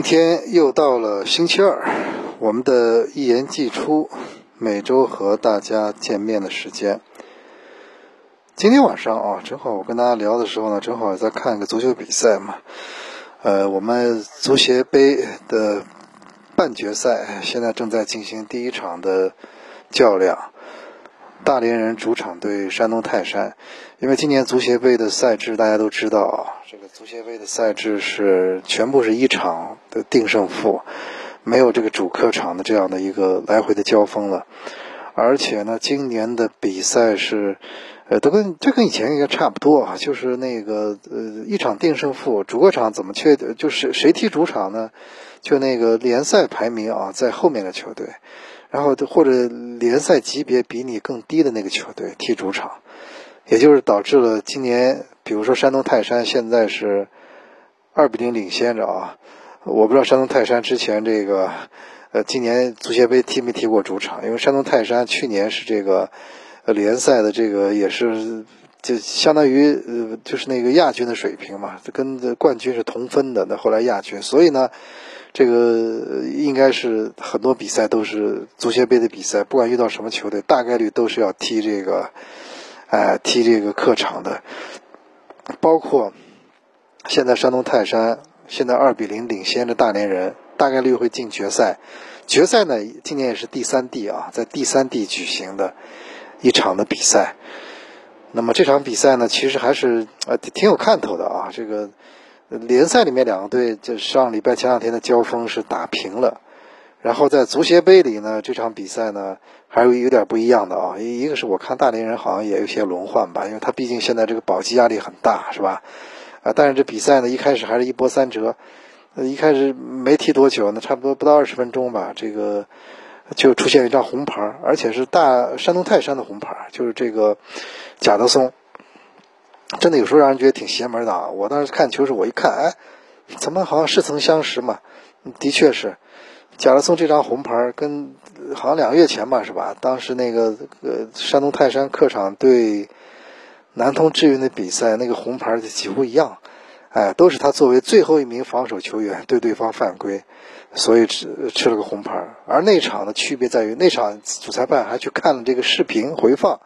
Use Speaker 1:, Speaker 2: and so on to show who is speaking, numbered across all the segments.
Speaker 1: 今天又到了星期二，我们的一言既出，每周和大家见面的时间。今天晚上啊，正好我跟大家聊的时候呢，正好在看一个足球比赛嘛。呃，我们足协杯的半决赛现在正在进行第一场的较量，大连人主场对山东泰山。因为今年足协杯的赛制大家都知道啊，这个足协杯的赛制是全部是一场的定胜负，没有这个主客场的这样的一个来回的交锋了。而且呢，今年的比赛是。呃，都跟这跟以前应该差不多啊，就是那个呃，一场定胜负，主客场怎么确定？就是谁踢主场呢？就那个联赛排名啊，在后面的球队，然后或者联赛级别比你更低的那个球队踢主场，也就是导致了今年，比如说山东泰山现在是二比零领先着啊。我不知道山东泰山之前这个呃，今年足协杯踢没踢过主场？因为山东泰山去年是这个。呃，联赛的这个也是，就相当于呃，就是那个亚军的水平嘛，跟冠军是同分的。那后来亚军，所以呢，这个应该是很多比赛都是足协杯的比赛，不管遇到什么球队，大概率都是要踢这个，哎，踢这个客场的。包括现在山东泰山现在二比零领先着大连人，大概率会进决赛。决赛呢，今年也是第三地啊，在第三地举行的。一场的比赛，那么这场比赛呢，其实还是呃挺有看头的啊。这个联赛里面两个队，就上礼拜前两天的交锋是打平了，然后在足协杯里呢，这场比赛呢还有有点不一样的啊。一个是我看大连人好像也有些轮换吧，因为他毕竟现在这个保级压力很大，是吧？啊，但是这比赛呢一开始还是一波三折，一开始没踢多久呢，差不多不到二十分钟吧，这个。就出现一张红牌，而且是大山东泰山的红牌，就是这个贾德松，真的有时候让人觉得挺邪门的啊！我当时看球时，我一看，哎，怎么好像似曾相识嘛？的确是，贾德松这张红牌跟好像两个月前吧，是吧？当时那个呃山东泰山客场对南通智云的比赛，那个红牌就几乎一样，哎，都是他作为最后一名防守球员对对方犯规。所以吃吃了个红牌，而那场的区别在于，那场主裁判还去看了这个视频回放，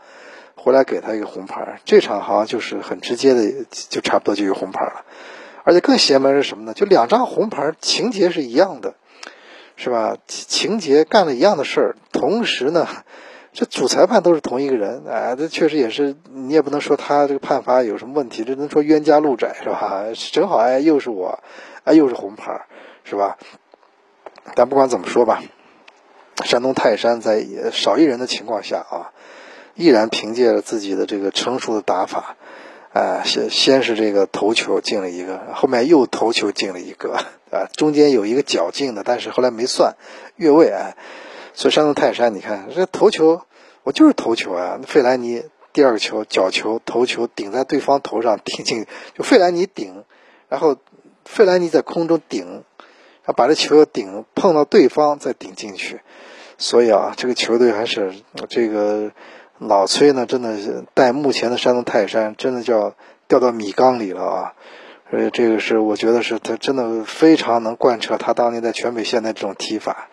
Speaker 1: 回来给他一个红牌。这场好像就是很直接的，就差不多就有红牌了。而且更邪门是什么呢？就两张红牌，情节是一样的，是吧？情节干了一样的事儿，同时呢，这主裁判都是同一个人，哎，这确实也是，你也不能说他这个判罚有什么问题，只能说冤家路窄，是吧？正好哎，又是我，哎，又是红牌，是吧？但不管怎么说吧，山东泰山在少一人的情况下啊，依然凭借着自己的这个成熟的打法，啊，先先是这个头球进了一个，后面又头球进了一个，啊，中间有一个脚进的，但是后来没算越位啊。所以山东泰山，你看这头球，我就是头球啊，费兰尼第二个球角球头球顶在对方头上顶进，就费兰尼顶，然后费兰尼在空中顶。他把这球顶碰到对方再顶进去，所以啊，这个球队还是这个老崔呢，真的是带目前的山东泰山，真的叫掉到米缸里了啊！呃，这个是我觉得是他真的非常能贯彻他当年在全北现的这种踢法，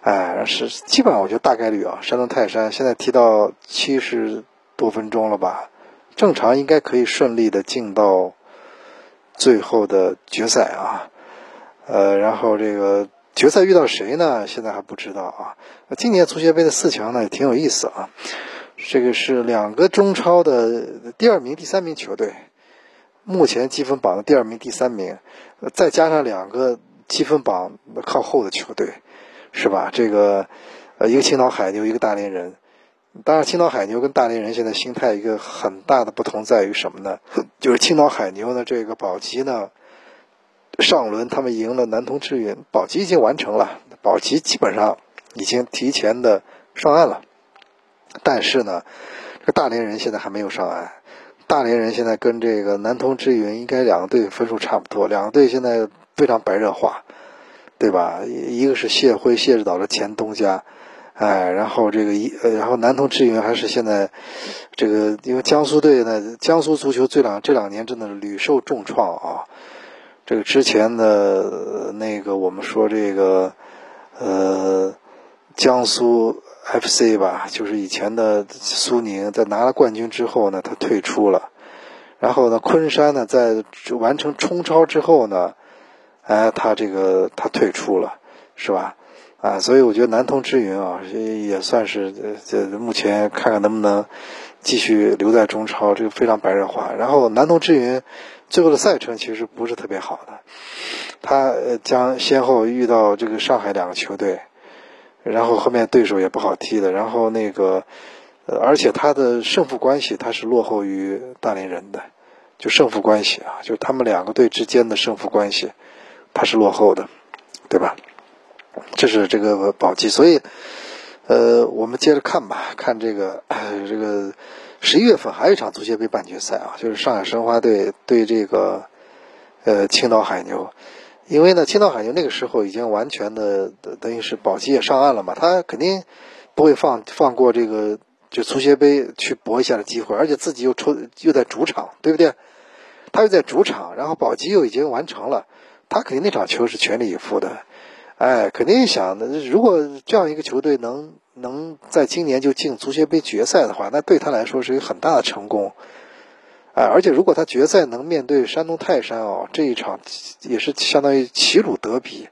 Speaker 1: 哎，是基本上我觉得大概率啊，山东泰山现在踢到七十多分钟了吧，正常应该可以顺利的进到最后的决赛啊。呃，然后这个决赛遇到谁呢？现在还不知道啊。今年足协杯的四强呢也挺有意思啊。这个是两个中超的第二名、第三名球队，目前积分榜的第二名、第三名，再加上两个积分榜靠后的球队，是吧？这个呃，一个青岛海牛，一个大连人。当然，青岛海牛跟大连人现在心态一个很大的不同在于什么呢？就是青岛海牛呢，这个保级呢。上轮他们赢了南通智云，保级已经完成了，保级基本上已经提前的上岸了。但是呢，这个大连人现在还没有上岸。大连人现在跟这个南通智云应该两个队分数差不多，两个队现在非常白热化，对吧？一个是谢辉谢指导的前东家，哎，然后这个一，然后南通智云还是现在这个，因为江苏队呢，江苏足球这两这两年真的是屡受重创啊。这个之前的那个我们说这个呃江苏 FC 吧，就是以前的苏宁，在拿了冠军之后呢，他退出了。然后呢，昆山呢，在完成冲超之后呢，哎，他这个他退出了，是吧？啊，所以我觉得南通之云啊，也算是这目前看看能不能继续留在中超，这个非常白热化。然后南通之云最后的赛程其实不是特别好的，他将先后遇到这个上海两个球队，然后后面对手也不好踢的，然后那个。而且他的胜负关系他是落后于大连人的，就胜负关系啊，就他们两个队之间的胜负关系，他是落后的，对吧？这是这个宝鸡，所以，呃，我们接着看吧，看这个这个十一月份还有一场足协杯半决赛啊，就是上海申花队对这个呃青岛海牛，因为呢青岛海牛那个时候已经完全的等于是保级也上岸了嘛，他肯定不会放放过这个。就足协杯去搏一下的机会，而且自己又抽又在主场，对不对？他又在主场，然后保级又已经完成了，他肯定那场球是全力以赴的，哎，肯定想的。如果这样一个球队能能在今年就进足协杯决赛的话，那对他来说是一个很大的成功，而且如果他决赛能面对山东泰山哦，这一场也是相当于齐鲁德比，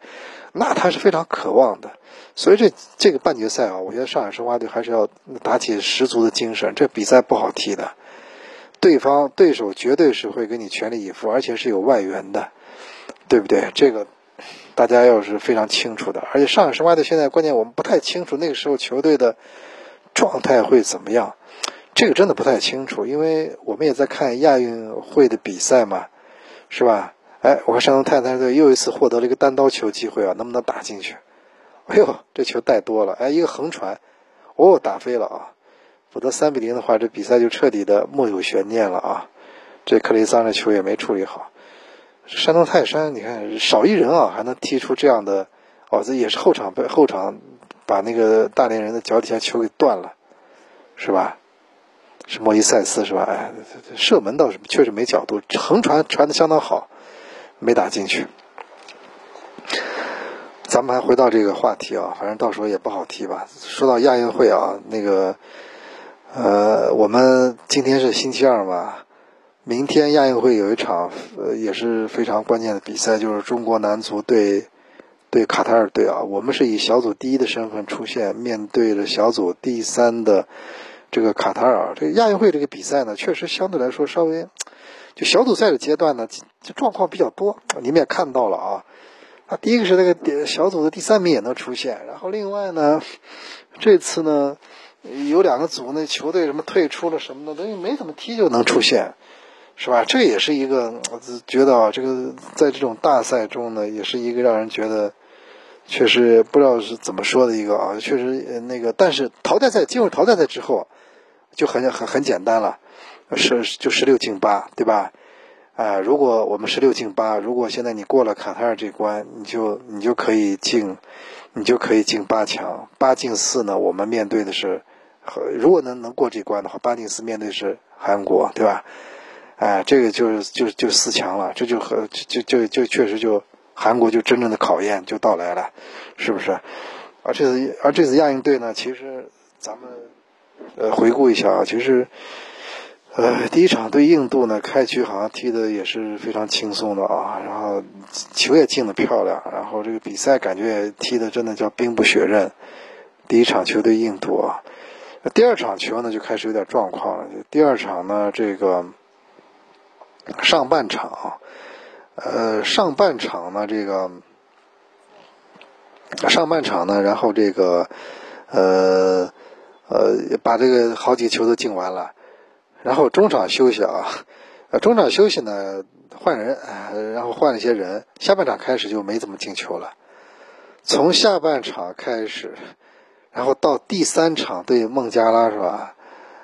Speaker 1: 那他是非常渴望的。所以这这个半决赛啊，我觉得上海申花队还是要打起十足的精神。这比赛不好踢的，对方对手绝对是会给你全力以赴，而且是有外援的，对不对？这个大家要是非常清楚的。而且上海申花队现在关键我们不太清楚那个时候球队的状态会怎么样，这个真的不太清楚，因为我们也在看亚运会的比赛嘛，是吧？哎，我看山东泰山队又一次获得了一个单刀球机会啊，能不能打进去？哎呦，这球带多了！哎，一个横传，哦，打飞了啊！否则三比零的话，这比赛就彻底的木有悬念了啊！这克雷桑这球也没处理好。山东泰山，你看少一人啊，还能踢出这样的哦，这也是后场被后场把那个大连人的脚底下球给断了，是吧？是莫伊塞斯是吧？哎，射门倒是确实没角度，横传传的相当好，没打进去。咱们还回到这个话题啊，反正到时候也不好提吧。说到亚运会啊，那个，呃，我们今天是星期二嘛，明天亚运会有一场也是非常关键的比赛，就是中国男足对对卡塔尔队啊。我们是以小组第一的身份出现，面对着小组第三的这个卡塔尔。这个亚运会这个比赛呢，确实相对来说稍微就小组赛的阶段呢，就状况比较多。你们也看到了啊。啊，第一个是那个小组的第三名也能出现，然后另外呢，这次呢有两个组那球队什么退出了什么的，等于没怎么踢就能出现，是吧？这也是一个我觉得啊，这个在这种大赛中呢，也是一个让人觉得确实不知道是怎么说的一个啊，确实那个，但是淘汰赛进入淘汰赛之后就很很很简单了，是就十六进八，对吧？啊，如果我们十六进八，如果现在你过了卡塔尔这关，你就你就可以进，你就可以进八强。八进四呢，我们面对的是，如果能能过这关的话，八进四面对是韩国，对吧？哎，这个就是就就四强了，这就和就就就确实就韩国就真正的考验就到来了，是不是？而这次而这次亚运队呢，其实咱们呃回顾一下啊，其实。呃，第一场对印度呢，开局好像踢的也是非常轻松的啊，然后球也进的漂亮，然后这个比赛感觉踢的真的叫兵不血刃。第一场球对印度啊，第二场球呢就开始有点状况了。第二场呢，这个上半场，呃，上半场呢，这个上半场呢，然后这个呃呃，把这个好几个球都进完了。然后中场休息啊，中场休息呢，换人，然后换了一些人。下半场开始就没怎么进球了。从下半场开始，然后到第三场对孟加拉是吧？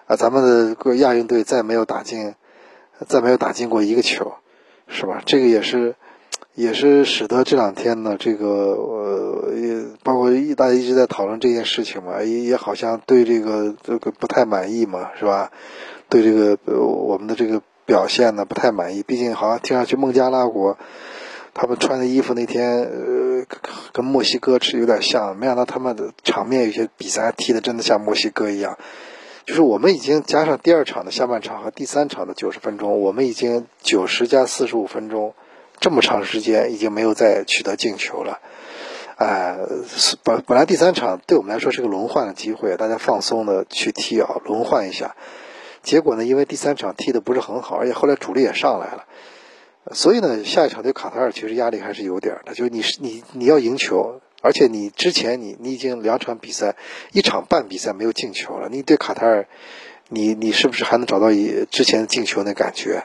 Speaker 1: 啊，咱们的个亚运队再没有打进，再没有打进过一个球，是吧？这个也是，也是使得这两天呢，这个呃，也包括一大家一直在讨论这件事情嘛，也也好像对这个这个不太满意嘛，是吧？对这个我们的这个表现呢不太满意，毕竟好像听上去孟加拉国他们穿的衣服那天呃跟墨西哥是有点像，没想到他们的场面有些比赛踢的真的像墨西哥一样。就是我们已经加上第二场的下半场和第三场的九十分钟，我们已经九十加四十五分钟，这么长时间已经没有再取得进球了。哎，本本来第三场对我们来说是个轮换的机会，大家放松的去踢啊，轮换一下。结果呢，因为第三场踢的不是很好，而且后来主力也上来了，所以呢，下一场对卡塔尔其实压力还是有点的。就是你是你你要赢球。而且你之前你你已经两场比赛，一场半比赛没有进球了，你对卡塔尔，你你是不是还能找到一之前进球那感觉？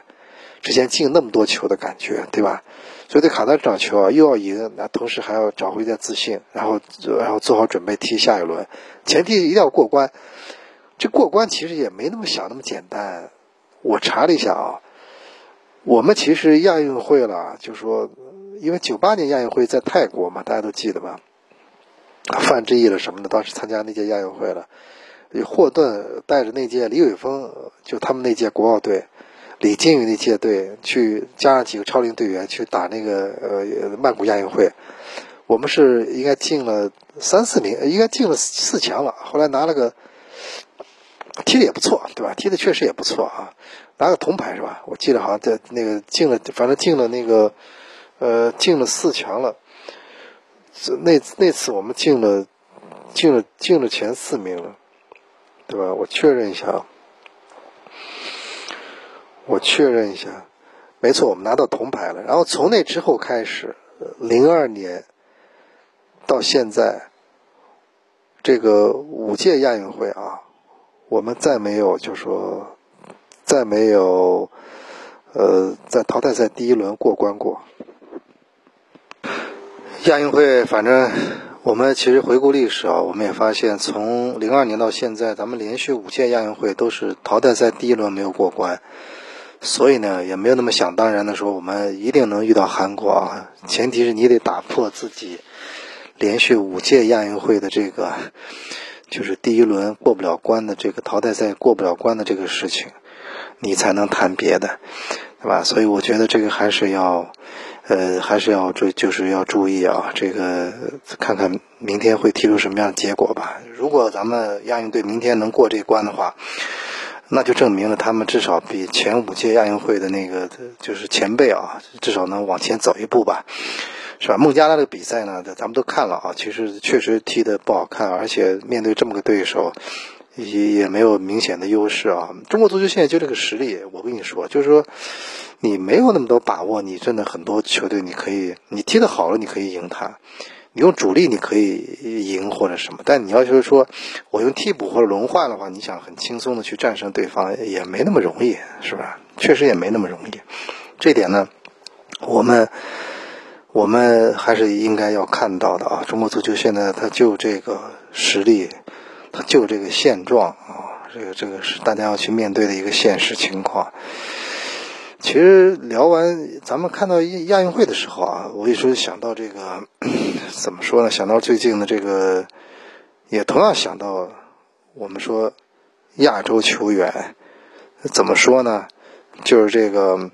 Speaker 1: 之前进那么多球的感觉，对吧？所以对卡塔尔找球啊，又要赢，那同时还要找回一点自信，然后然后做好准备踢下一轮，前提一定要过关。这过关其实也没那么想那么简单。我查了一下啊，我们其实亚运会了，就说因为九八年亚运会在泰国嘛，大家都记得吧？范志毅了什么的，当时参加那届亚运会了。霍顿带着那届李玮峰，就他们那届国奥队，李金羽那届队去，加上几个超龄队员去打那个呃曼谷亚运会。我们是应该进了三四名，应该进了四强了。后来拿了个踢的也不错，对吧？踢的确实也不错啊，拿个铜牌是吧？我记得好像在那个进了，反正进了那个呃进了四强了。那那次我们进了，进了进了前四名了，对吧？我确认一下啊，我确认一下，没错，我们拿到铜牌了。然后从那之后开始，零二年到现在，这个五届亚运会啊，我们再没有就说再没有呃在淘汰赛第一轮过关过。亚运会，反正我们其实回顾历史啊，我们也发现，从零二年到现在，咱们连续五届亚运会都是淘汰赛第一轮没有过关，所以呢，也没有那么想当然的说我们一定能遇到韩国啊。前提是你得打破自己连续五届亚运会的这个，就是第一轮过不了关的这个淘汰赛过不了关的这个事情，你才能谈别的，对吧？所以我觉得这个还是要。呃，还是要注，就是要注意啊，这个看看明天会踢出什么样的结果吧。如果咱们亚运队明天能过这关的话，那就证明了他们至少比前五届亚运会的那个就是前辈啊，至少能往前走一步吧，是吧？孟加拉的比赛呢，咱们都看了啊，其实确实踢得不好看，而且面对这么个对手。也也没有明显的优势啊！中国足球现在就这个实力，我跟你说，就是说，你没有那么多把握，你真的很多球队你可以，你踢得好了，你可以赢他，你用主力你可以赢或者什么，但你要就是说我用替补或者轮换的话，你想很轻松的去战胜对方也没那么容易，是吧？确实也没那么容易。这点呢，我们我们还是应该要看到的啊！中国足球现在它就这个实力。他就这个现状啊，这个这个是大家要去面对的一个现实情况。其实聊完，咱们看到亚运会的时候啊，我一直想到这个，怎么说呢？想到最近的这个，也同样想到我们说亚洲球员怎么说呢？就是这个，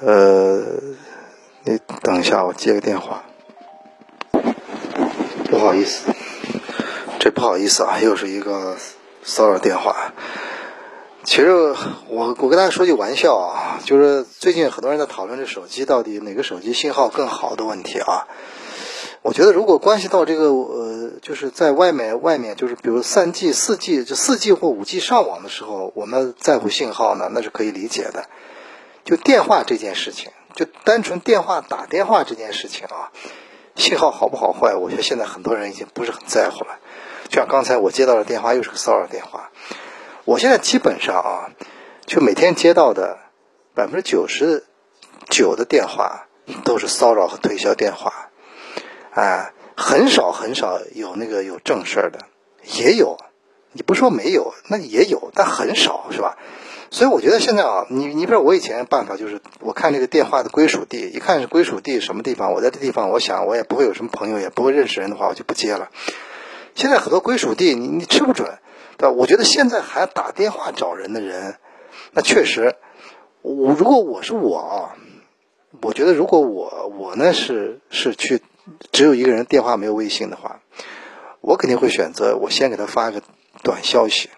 Speaker 1: 呃，你等一下，我接个电话，不好意思。这不好意思啊，又是一个骚扰电话。其实我我跟大家说句玩笑啊，就是最近很多人在讨论这手机到底哪个手机信号更好的问题啊。我觉得如果关系到这个呃，就是在外面外面就是比如三 G、四 G 就四 G 或五 G 上网的时候，我们在乎信号呢，那是可以理解的。就电话这件事情，就单纯电话打电话这件事情啊，信号好不好坏，我觉得现在很多人已经不是很在乎了。就像刚才我接到的电话又是个骚扰电话，我现在基本上啊，就每天接到的百分之九十九的电话都是骚扰和推销电话，啊，很少很少有那个有正事儿的，也有，你不说没有，那也有，但很少是吧？所以我觉得现在啊，你你比如我以前办法就是，我看这个电话的归属地，一看是归属地什么地方，我在这地方，我想我也不会有什么朋友，也不会认识人的话，我就不接了。现在很多归属地，你你吃不准，对吧？我觉得现在还打电话找人的人，那确实，我如果我是我啊，我觉得如果我我呢是是去只有一个人电话没有微信的话，我肯定会选择我先给他发一个短消息，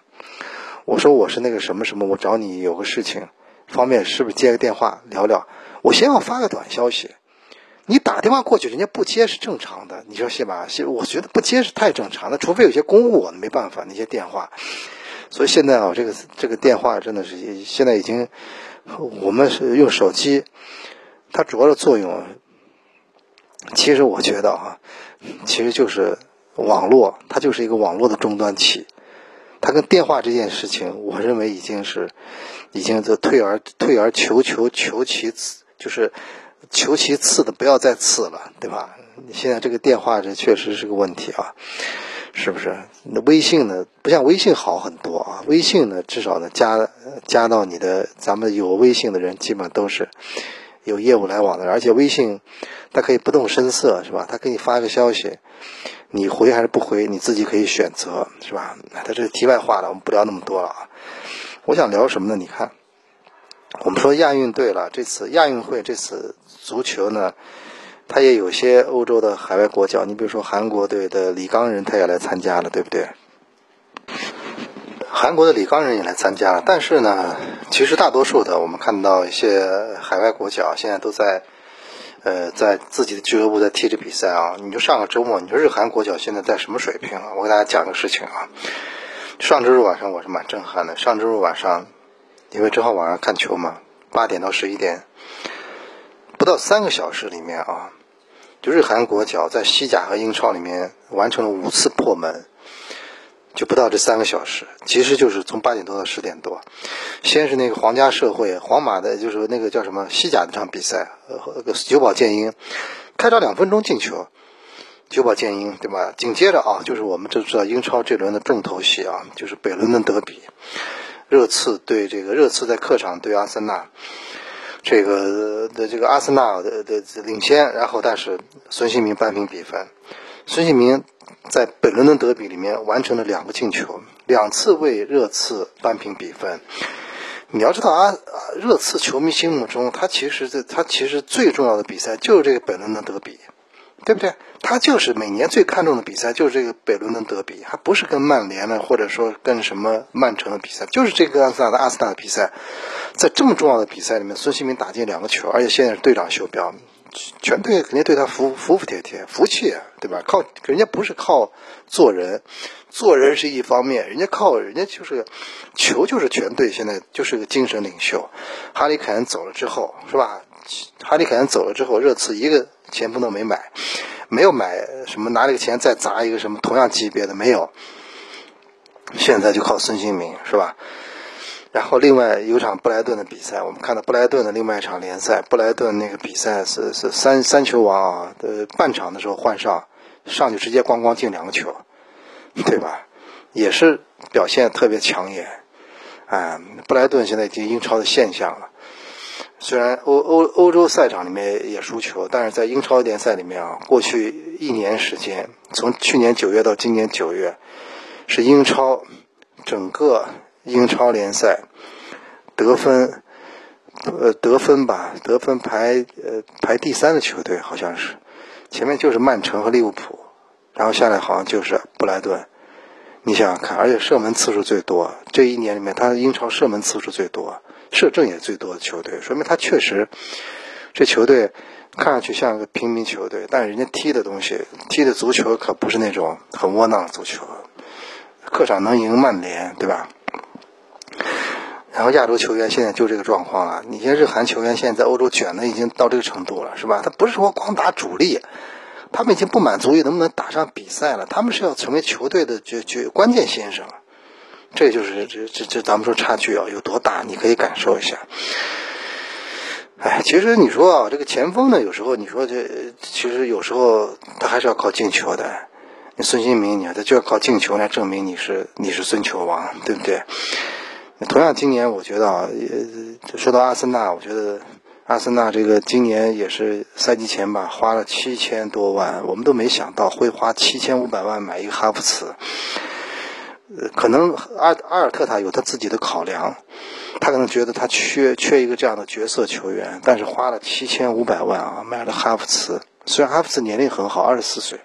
Speaker 1: 我说我是那个什么什么，我找你有个事情，方便是不是接个电话聊聊？我先要发个短消息。你打电话过去，人家不接是正常的。你说是吧？我觉得不接是太正常的，除非有些公务，没办法那些电话。所以现在啊，这个这个电话真的是现在已经，我们是用手机，它主要的作用，其实我觉得啊，其实就是网络，它就是一个网络的终端器。它跟电话这件事情，我认为已经是，已经就退而退而求求求其次，就是。求其次的不要再次了，对吧？现在这个电话这确实是个问题啊，是不是？那微信呢？不像微信好很多啊。微信呢，至少呢加加到你的，咱们有微信的人基本都是有业务来往的，而且微信它可以不动声色，是吧？他给你发个消息，你回还是不回，你自己可以选择，是吧？它这是题外话了，我们不聊那么多了啊。我想聊什么呢？你看。我们说亚运队了，这次亚运会这次足球呢，他也有些欧洲的海外国脚，你比如说韩国队的李刚仁，他也来参加了，对不对？韩国的李刚仁也来参加了，但是呢，其实大多数的我们看到一些海外国脚现在都在，呃，在自己的俱乐部在踢着比赛啊。你就上个周末，你说日韩国脚现在在什么水平啊？我给大家讲个事情啊，上周日晚上我是蛮震撼的，上周日晚上。因为正好晚上看球嘛，八点到十一点，不到三个小时里面啊，就日韩国脚在西甲和英超里面完成了五次破门，就不到这三个小时，其实就是从八点多到十点多。先是那个皇家社会，皇马的就是那个叫什么西甲那场比赛，呃，久保建英开场两分钟进球，久保建英对吧？紧接着啊，就是我们都知道英超这轮的重头戏啊，就是北伦敦德比。热刺对这个热刺在客场对阿森纳，这个的这个阿森纳的的领先，然后但是孙兴民扳平比分。孙兴民在北伦敦德比里面完成了两个进球，两次为热刺扳平比分。你要知道啊，热刺球迷心目中，他其实这他其实最重要的比赛就是这个北伦敦德比。对不对？他就是每年最看重的比赛，就是这个北伦敦德比，还不是跟曼联呢，或者说跟什么曼城的比赛，就是这个阿森纳的阿森纳的比赛。在这么重要的比赛里面，孙兴民打进两个球，而且现在是队长袖标，全队肯定对他服服服帖帖，服气，对吧？靠人家不是靠做人，做人是一方面，人家靠人家就是球，就是全队现在就是个精神领袖。哈里凯恩走了之后，是吧？哈里凯恩走了之后，热刺一个。前锋都没买，没有买什么，拿这个钱再砸一个什么同样级别的没有。现在就靠孙兴民是吧？然后另外有场布莱顿的比赛，我们看到布莱顿的另外一场联赛，布莱顿那个比赛是是三三球王啊，呃，半场的时候换上，上去直接咣咣进两个球，对吧？也是表现特别抢眼，哎，布莱顿现在已经英超的现象了。虽然欧欧欧洲赛场里面也输球，但是在英超联赛里面啊，过去一年时间，从去年九月到今年九月，是英超整个英超联赛得分呃得分吧，得分排呃排第三的球队好像是，前面就是曼城和利物浦，然后下来好像就是布莱顿，你想想看，而且射门次数最多，这一年里面他英超射门次数最多。射正也最多的球队，说明他确实，这球队看上去像个平民球队，但人家踢的东西，踢的足球可不是那种很窝囊的足球，客场能赢曼联，对吧？然后亚洲球员现在就这个状况了，你像日韩球员现在在欧洲卷的已经到这个程度了，是吧？他不是说光打主力，他们已经不满足于能不能打上比赛了，他们是要成为球队的决决关键先生。这就是这这这，咱们说差距啊有多大？你可以感受一下。哎，其实你说啊，这个前锋呢，有时候你说这，其实有时候他还是要靠进球的。你孙兴民，你看他就要靠进球来证明你是你是孙球王，对不对？同样，今年我觉得啊，也说到阿森纳，我觉得阿森纳这个今年也是赛季前吧，花了七千多万，我们都没想到会花七千五百万买一个哈弗茨。呃可能阿阿尔特塔有他自己的考量，他可能觉得他缺缺一个这样的角色球员，但是花了七千五百万啊买了哈弗茨。虽然哈弗茨年龄很好，二十四岁，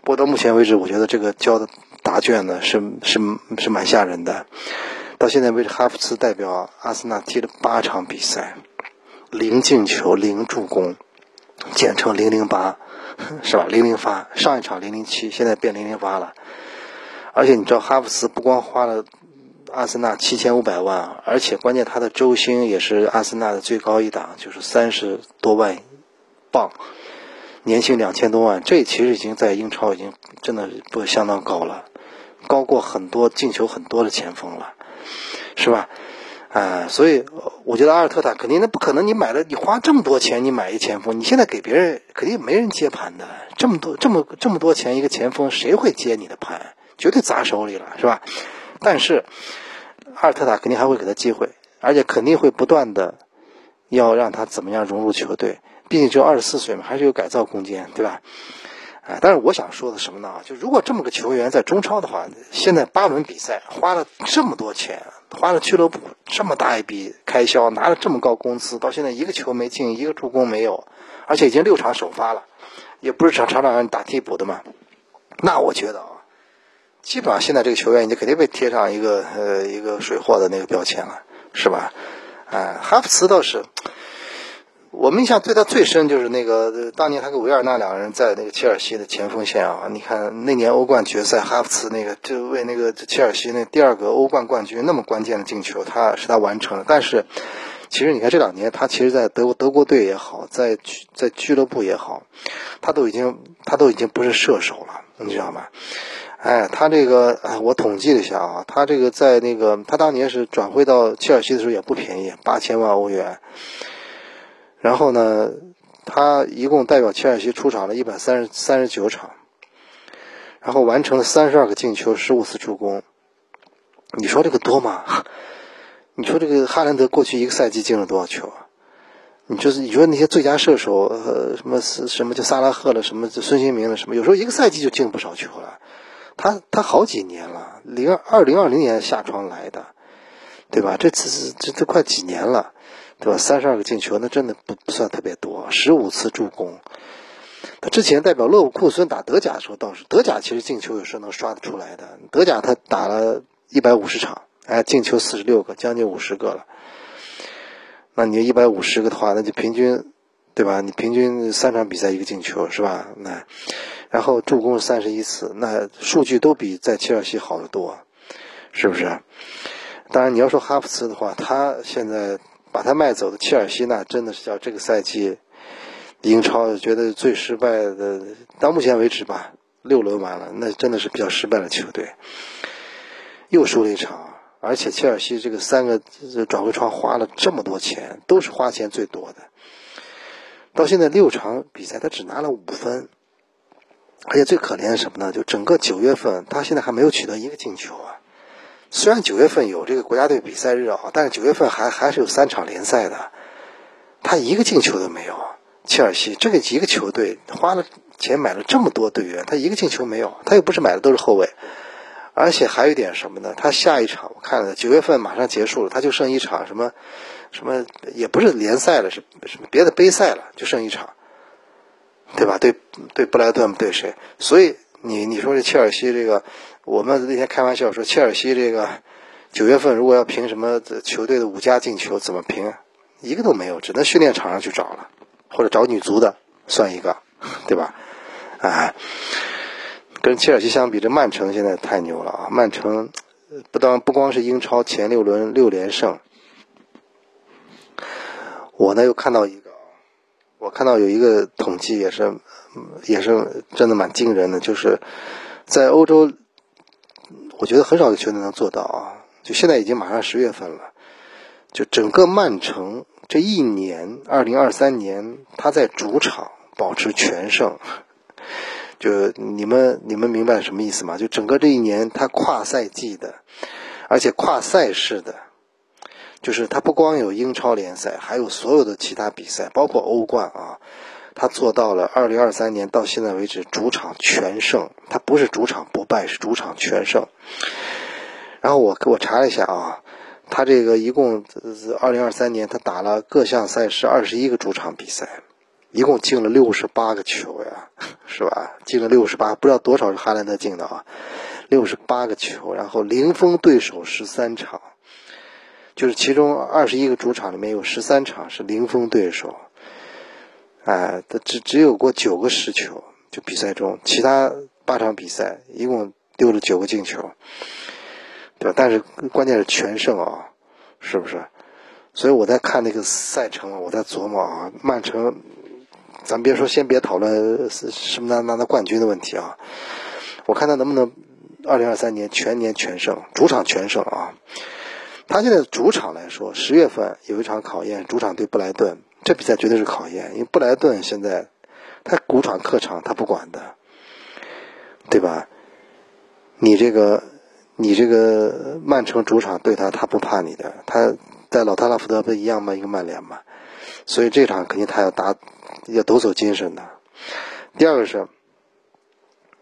Speaker 1: 不过到目前为止，我觉得这个交的答卷呢是是是蛮吓人的。到现在为止，哈弗茨代表阿森纳踢了八场比赛，零进球，零助攻，简称零零八，是吧？零零发，上一场零零七，现在变零零八了。而且你知道，哈弗茨不光花了阿森纳七千五百万，而且关键他的周薪也是阿森纳的最高一档，就是三十多万镑，年薪两千多万。这其实已经在英超已经真的不相当高了，高过很多进球很多的前锋了，是吧？啊，所以我觉得阿尔特塔肯定那不可能，你买了你花这么多钱，你买一前锋，你现在给别人肯定没人接盘的，这么多这么这么多钱一个前锋，谁会接你的盘？绝对砸手里了，是吧？但是阿尔特塔肯定还会给他机会，而且肯定会不断的要让他怎么样融入球队。毕竟只有二十四岁嘛，还是有改造空间，对吧？啊，但是我想说的什么呢？就如果这么个球员在中超的话，现在八轮比赛花了这么多钱，花了俱乐部这么大一笔开销，拿了这么高工资，到现在一个球没进，一个助攻没有，而且已经六场首发了，也不是场场让你打替补的嘛。那我觉得啊。基本上现在这个球员已经肯定被贴上一个呃一个水货的那个标签了，是吧？哎，哈弗茨倒是，我们印象对他最深就是那个当年他跟维尔纳两个人在那个切尔西的前锋线啊。你看那年欧冠决赛，哈弗茨那个就为那个切尔西那第二个欧冠冠军那么关键的进球，他是他完成了。但是其实你看这两年，他其实，在德国德国队也好，在在俱乐部也好，他都已经他都已经不是射手了，你知道吗？哎，他这个，我统计了一下啊，他这个在那个，他当年是转会到切尔西的时候也不便宜，八千万欧元。然后呢，他一共代表切尔西出场了一百三十三十九场，然后完成了三十二个进球，十五次助攻。你说这个多吗？你说这个哈兰德过去一个赛季进了多少球啊？你就是你说那些最佳射手，呃，什么什么叫萨拉赫了，什么孙兴民了，什么有时候一个赛季就进不少球了。他他好几年了，零二零二零年下窗来的，对吧？这次这这快几年了，对吧？三十二个进球，那真的不不算特别多，十五次助攻。他之前代表勒沃库森打德甲的时候，倒是德甲其实进球有时候能刷得出来的。德甲他打了一百五十场，哎，进球四十六个，将近五十个了。那你一百五十个的话，那就平均，对吧？你平均三场比赛一个进球，是吧？那。然后助攻三十一次，那数据都比在切尔西好得多，是不是？当然，你要说哈弗茨的话，他现在把他卖走的切尔西，那真的是叫这个赛季英超觉得最失败的，到目前为止吧，六轮完了，那真的是比较失败的球队，又输了一场，而且切尔西这个三个转会窗花了这么多钱，都是花钱最多的，到现在六场比赛他只拿了五分。而且最可怜什么呢？就整个九月份，他现在还没有取得一个进球啊。虽然九月份有这个国家队比赛日啊，但是九月份还还是有三场联赛的，他一个进球都没有。切尔西这个一个球队花了钱买了这么多队员，他一个进球没有，他又不是买的都是后卫。而且还有一点什么呢？他下一场我看了，九月份马上结束了，他就剩一场什么什么，也不是联赛了，是什么别的杯赛了，就剩一场。对吧？对对，布莱顿对谁？所以你你说这切尔西这个，我们那天开玩笑说，切尔西这个九月份如果要评什么球队的五佳进球，怎么评？一个都没有，只能训练场上去找了，或者找女足的算一个，对吧？哎，跟切尔西相比，这曼城现在太牛了啊！曼城不当不光是英超前六轮六连胜，我呢又看到一个。我看到有一个统计，也是，也是真的蛮惊人的，就是在欧洲，我觉得很少有球队能做到啊。就现在已经马上十月份了，就整个曼城这一年，二零二三年，他在主场保持全胜，就你们你们明白什么意思吗？就整个这一年，他跨赛季的，而且跨赛事的。就是他不光有英超联赛，还有所有的其他比赛，包括欧冠啊，他做到了二零二三年到现在为止主场全胜，他不是主场不败，是主场全胜。然后我给我查了一下啊，他这个一共二零二三年他打了各项赛事二十一个主场比赛，一共进了六十八个球呀，是吧？进了六十八，不知道多少是哈兰德进的啊，六十八个球，然后零封对手十三场，就是其中二十一个主场里面有十三场是零封对手，哎，他只只有过九个失球，就比赛中其他八场比赛一共丢了九个进球。对吧？但是关键是全胜啊，是不是？所以我在看那个赛程我在琢磨啊，曼城，咱别说，先别讨论什么拿拿拿冠军的问题啊，我看他能不能二零二三年全年全胜，主场全胜啊。他现在主场来说，十月份有一场考验，主场对布莱顿，这比赛绝对是考验，因为布莱顿现在他主场客场他不管的，对吧？你这个。你这个曼城主场对他，他不怕你的。他在老特拉福德不一样吗？一个曼联嘛，所以这场肯定他要打，要抖擞精神的。第二个是，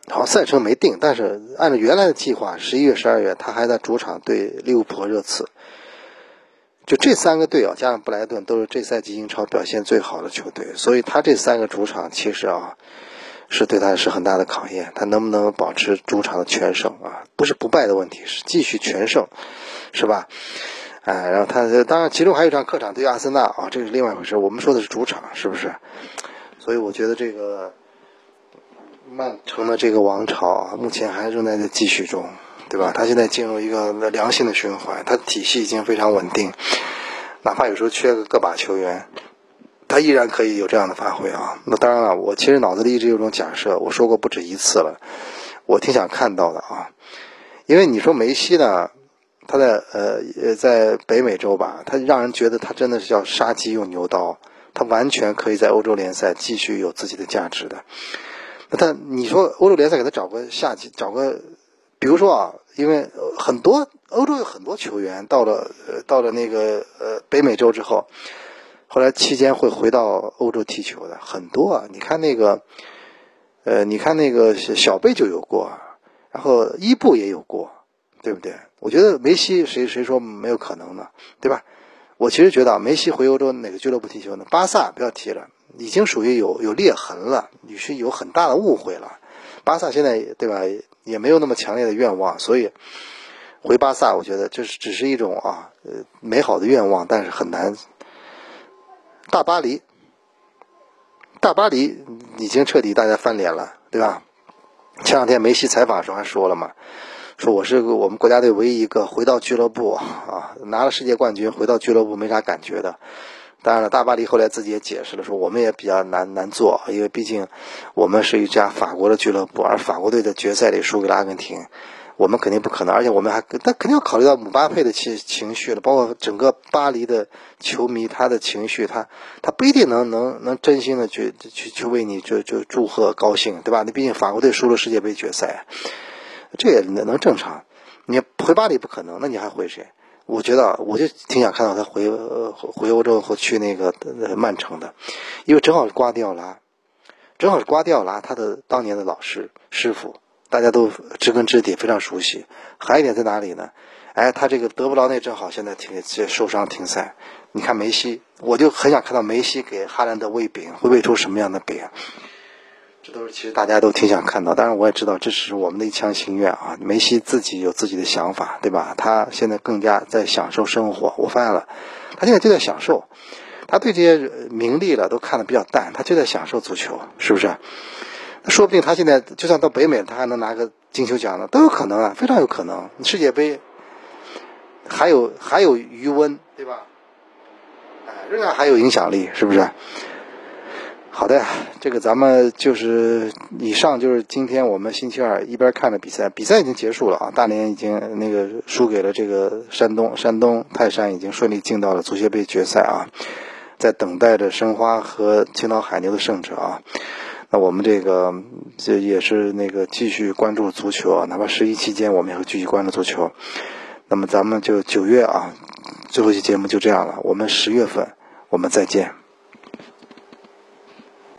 Speaker 1: 好赛程没定，但是按照原来的计划，十一月、十二月他还在主场对利物浦和热刺。就这三个队啊，加上布莱顿，都是这赛季英超表现最好的球队，所以他这三个主场其实啊。是对他是很大的考验，他能不能保持主场的全胜啊？不是不败的问题，是继续全胜，是吧？哎，然后他当然其中还有一场客场对阿森纳啊，这是另外一回事。我们说的是主场，是不是？所以我觉得这个曼城的这个王朝啊，目前还仍在在继续中，对吧？他现在进入一个良性的循环，他体系已经非常稳定，哪怕有时候缺个个把球员。他依然可以有这样的发挥啊！那当然了，我其实脑子里一直有种假设，我说过不止一次了，我挺想看到的啊。因为你说梅西呢，他在呃呃在北美洲吧，他让人觉得他真的是叫杀鸡用牛刀，他完全可以在欧洲联赛继续有自己的价值的。那他你说欧洲联赛给他找个下级，找个，比如说啊，因为很多欧洲有很多球员到了呃到了那个呃北美洲之后。后来期间会回到欧洲踢球的很多啊，你看那个，呃，你看那个小贝就有过，然后伊布也有过，对不对？我觉得梅西谁谁说没有可能呢？对吧？我其实觉得啊梅西回欧洲哪个俱乐部踢球呢？巴萨不要提了，已经属于有有裂痕了，你是有很大的误会了。巴萨现在对吧，也没有那么强烈的愿望，所以回巴萨，我觉得这是只是一种啊，呃，美好的愿望，但是很难。大巴黎，大巴黎已经彻底大家翻脸了，对吧？前两天梅西采访的时候还说了嘛，说我是我们国家队唯一一个回到俱乐部啊，拿了世界冠军回到俱乐部没啥感觉的。当然了，大巴黎后来自己也解释了，说我们也比较难难做，因为毕竟我们是一家法国的俱乐部，而法国队在决赛里输给了阿根廷。我们肯定不可能，而且我们还，他肯定要考虑到姆巴佩的情情绪了，包括整个巴黎的球迷他的情绪，他他不一定能能能真心的去去去为你就就祝贺高兴，对吧？你毕竟法国队输了世界杯决赛，这也能能正常。你回巴黎不可能，那你还回谁？我觉得我就挺想看到他回回欧洲或去那个曼城的，因为正好是瓜迪奥拉，正好是瓜迪奥拉他的当年的老师师傅。大家都知根知底，非常熟悉。还有一点在哪里呢？哎，他这个德布劳内正好现在停受伤停赛。你看梅西，我就很想看到梅西给哈兰德喂饼，会喂出什么样的饼？这都是其实大家都挺想看到。当然，我也知道这只是我们的一腔心愿啊。梅西自己有自己的想法，对吧？他现在更加在享受生活。我发现了，他现在就在享受。他对这些名利了都看得比较淡，他就在享受足球，是不是？那说不定他现在就算到北美，他还能拿个金球奖呢，都有可能啊，非常有可能。世界杯还有还有余温，对吧？哎，仍然还有影响力，是不是？好的，这个咱们就是以上就是今天我们星期二一边看着比赛，比赛已经结束了啊，大连已经那个输给了这个山东，山东泰山已经顺利进到了足协杯决赛啊，在等待着申花和青岛海牛的胜者啊。那我们这个这也是那个继续关注足球啊，哪怕十一期间我们也会继续关注足球。那么咱们就九月啊，最后一期节目就这样了，我们十月份我们再见。